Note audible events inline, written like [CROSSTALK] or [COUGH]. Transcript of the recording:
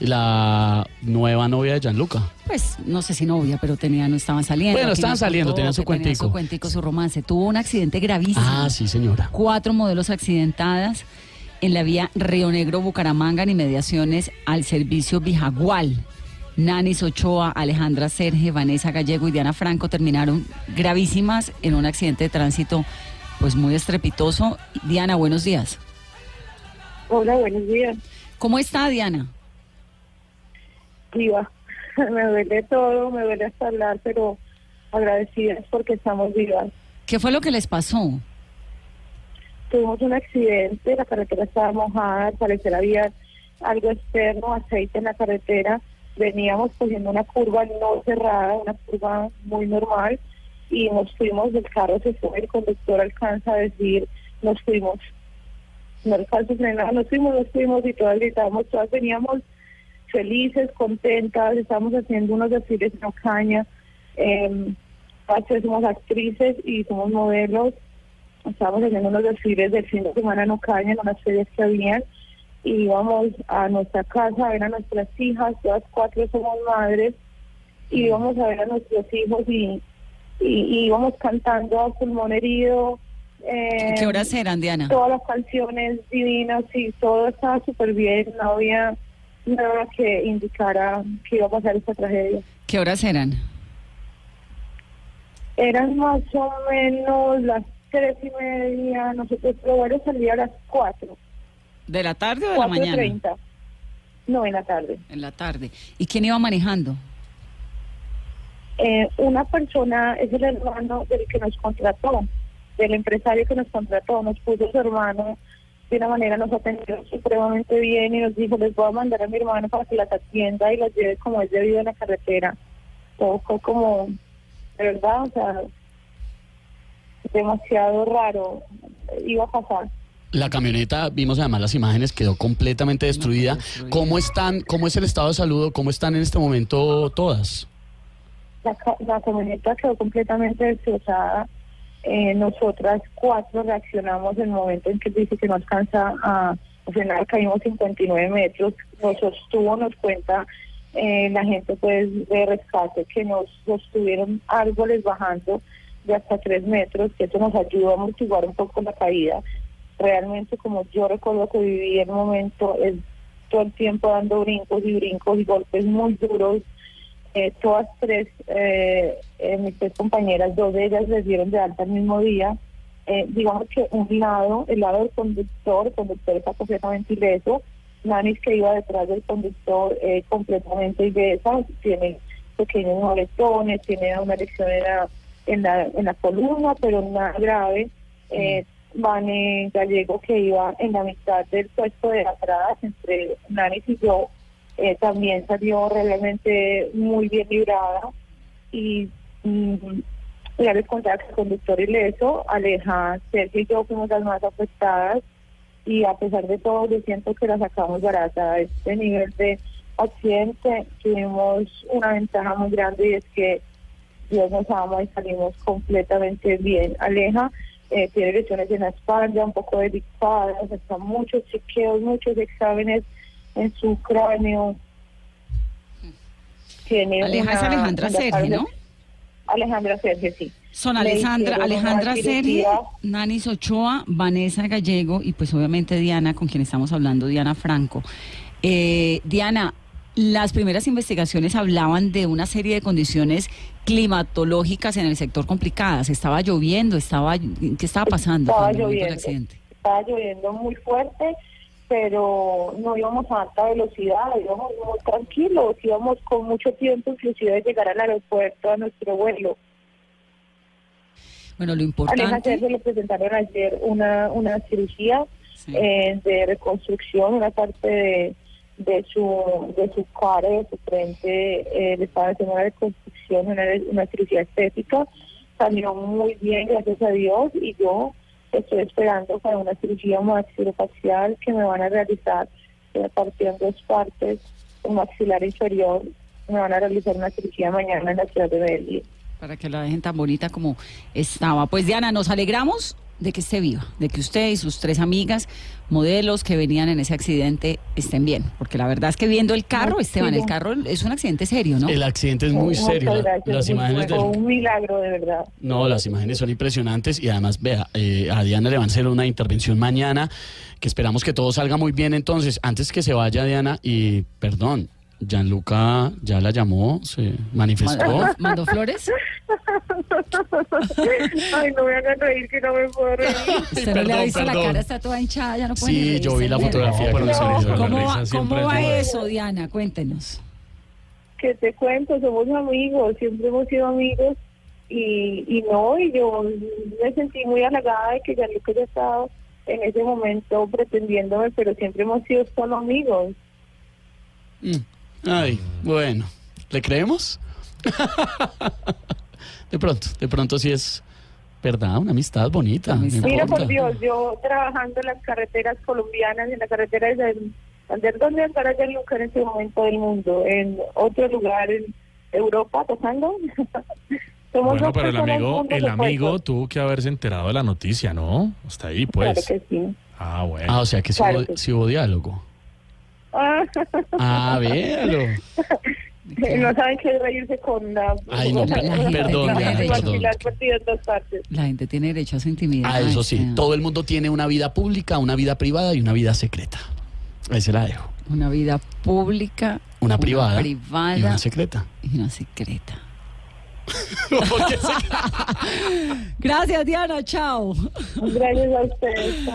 La nueva novia de Gianluca. Pues no sé si novia, pero tenía, no estaban saliendo. Bueno, estaban saliendo, tenían su que tenía cuentico. su cuentico, su romance. Tuvo un accidente gravísimo. Ah, sí, señora. Cuatro modelos accidentadas en la vía Río Negro, Bucaramanga, en inmediaciones al servicio Bijagual. Nanis Ochoa, Alejandra Serge, Vanessa Gallego y Diana Franco terminaron gravísimas en un accidente de tránsito pues muy estrepitoso. Diana, buenos días. Hola, buenos días. ¿Cómo está Diana? Viva. [LAUGHS] Me duele todo, me duele hasta hablar, pero agradecidas porque estamos vivas. ¿Qué fue lo que les pasó? Tuvimos un accidente, la carretera estaba mojada, al parecer había algo externo, aceite en la carretera. Veníamos cogiendo una curva no cerrada, una curva muy normal, y nos fuimos, el carro se fue, el conductor alcanza a decir, nos fuimos. No alcanza a frenar, nos fuimos, nos fuimos, y todas gritábamos, todas veníamos felices, contentas, estamos haciendo unos desfiles en Ocaña, eh, somos actrices y somos modelos, estábamos haciendo unos desfiles del fin de semana en Ocaña, en unas ferias que habían, y íbamos a nuestra casa a ver a nuestras hijas, todas cuatro somos madres, y íbamos a ver a nuestros hijos y, y, y íbamos cantando a pulmón herido. eh, ¿Qué horas eran, Diana? Todas las canciones divinas y todo estaba súper bien, no había nada que indicara que iba a pasar esta tragedia. ¿Qué horas eran? Eran más o menos las tres y media, nosotros probamos salir a las cuatro, ¿De la tarde o de la mañana? treinta. No, en la tarde. En la tarde. ¿Y quién iba manejando? Eh, una persona es el hermano del que nos contrató, del empresario que nos contrató, nos puso su hermano de una manera, nos atendió supremamente bien y nos dijo, les voy a mandar a mi hermano para que las atienda y las lleve como es debido en la carretera. Todo fue como, de verdad, o sea, demasiado raro, iba a pasar. La camioneta, vimos además las imágenes, quedó completamente destruida. ¿Cómo están, cómo es el estado de salud? ¿Cómo están en este momento todas? La, ca- la camioneta quedó completamente destrozada. Eh, nosotras cuatro reaccionamos en el momento en que dice que no alcanza a frenar, caímos 59 metros, nos sostuvo, nos cuenta eh, la gente pues de rescate que nos sostuvieron árboles bajando de hasta 3 metros, que eso nos ayudó a amortiguar un poco la caída. Realmente como yo recuerdo que viví el momento, es todo el tiempo dando brincos y brincos y golpes muy duros eh, todas tres, eh, eh, mis tres compañeras, dos de ellas les dieron de alta el mismo día. Eh, digamos que un lado, el lado del conductor, el conductor está completamente ileso. Nanis que iba detrás del conductor completamente ilesa, tiene pequeños moretones, tiene una lesión en la, en la, en la columna, pero nada grave. Eh, Vane Gallego que iba en la mitad del puesto de atrás entre Nanis y yo, eh, también salió realmente muy bien librada y mm, ya les contaba que el conductor ileso, Aleja, Sergio y yo fuimos las más afectadas y a pesar de todo yo siento que la sacamos barata a este nivel de accidente tuvimos una ventaja muy grande y es que Dios nos ama y salimos completamente bien. Aleja eh, tiene lesiones en la espalda, un poco delicadas, hasta muchos chequeos, muchos exámenes en su cráneo. Tiene Aleja es Alejandra Sergi, ¿no? Alejandra Sergi, sí. Son Le Alejandra, Alejandra Sergi. Nanis Ochoa, Vanessa Gallego y pues obviamente Diana, con quien estamos hablando, Diana Franco. Eh, Diana, las primeras investigaciones hablaban de una serie de condiciones climatológicas en el sector complicadas. Estaba lloviendo, estaba, ¿qué estaba pasando Estaba hubo el lloviendo. accidente? Estaba lloviendo muy fuerte, pero no íbamos a alta velocidad, íbamos muy tranquilos, íbamos con mucho tiempo inclusive de llegar al aeropuerto a nuestro vuelo. Bueno, lo Aleja importante... Sergio le presentaron ayer una, una cirugía eh, de reconstrucción, una parte de, de su de su cara, de su frente, eh, le estaban haciendo una reconstrucción, una, una cirugía estética, salió muy bien, gracias a Dios, y yo estoy esperando para una cirugía maxilofacial que me van a realizar, partió en dos partes, un maxilar inferior, me van a realizar una cirugía mañana en la ciudad de Medellín. Para que la dejen tan bonita como estaba. Pues Diana, nos alegramos de que esté viva, de que usted y sus tres amigas, modelos que venían en ese accidente, estén bien. Porque la verdad es que viendo el carro, Esteban, el carro es un accidente serio, ¿no? El accidente es muy serio. la- las imágenes del, Un milagro, de verdad. No, las imágenes son impresionantes y además, vea, eh, a Diana le van a hacer una intervención mañana que esperamos que todo salga muy bien. Entonces, antes que se vaya Diana, y perdón, Gianluca ya la llamó, se manifestó. ¿Mandó, flores? [LAUGHS] Ay, no me hagan reír, que no me puedo reír. [LAUGHS] Usted no le visto la cara, está toda hinchada, ya no puede Sí, yo vi la fotografía. No, la ¿Cómo va, ¿Cómo va eso, Diana? Cuéntenos. Que te cuento, somos amigos, siempre hemos sido amigos. Y, y no, y yo me sentí muy halagada de que ya que haya estado en ese momento pretendiéndome, pero siempre hemos sido solo amigos. Mm. Ay, bueno, ¿le creemos? [LAUGHS] de pronto, de pronto sí es verdad, una amistad bonita. Amistad. Mira, por Dios, yo trabajando en las carreteras colombianas, en la carretera de San- Sander, ¿dónde andará ya nunca en este momento del mundo? En otro lugar, en Europa, tocando. [LAUGHS] Somos Bueno, pero el amigo, el amigo tuvo que haberse enterado de la noticia, ¿no? Hasta ahí, Claro pues. que sí. Ah, bueno. Ah, o sea que sí, Claro hubo, que sí hubo diálogo. Ah, véalo. [LAUGHS] no saben qué reírse con la... Ay, no, perdón. La gente tiene derecho a su intimidad. Ah, eso sí, todo el mundo tiene una vida pública, una vida privada y una vida secreta. Ahí se la dejo. Una vida pública, Una privada, privada y una secreta. y una secreta. [LAUGHS] ¿Por qué se- [LAUGHS] Gracias, Diana. Chao. Gracias a ustedes.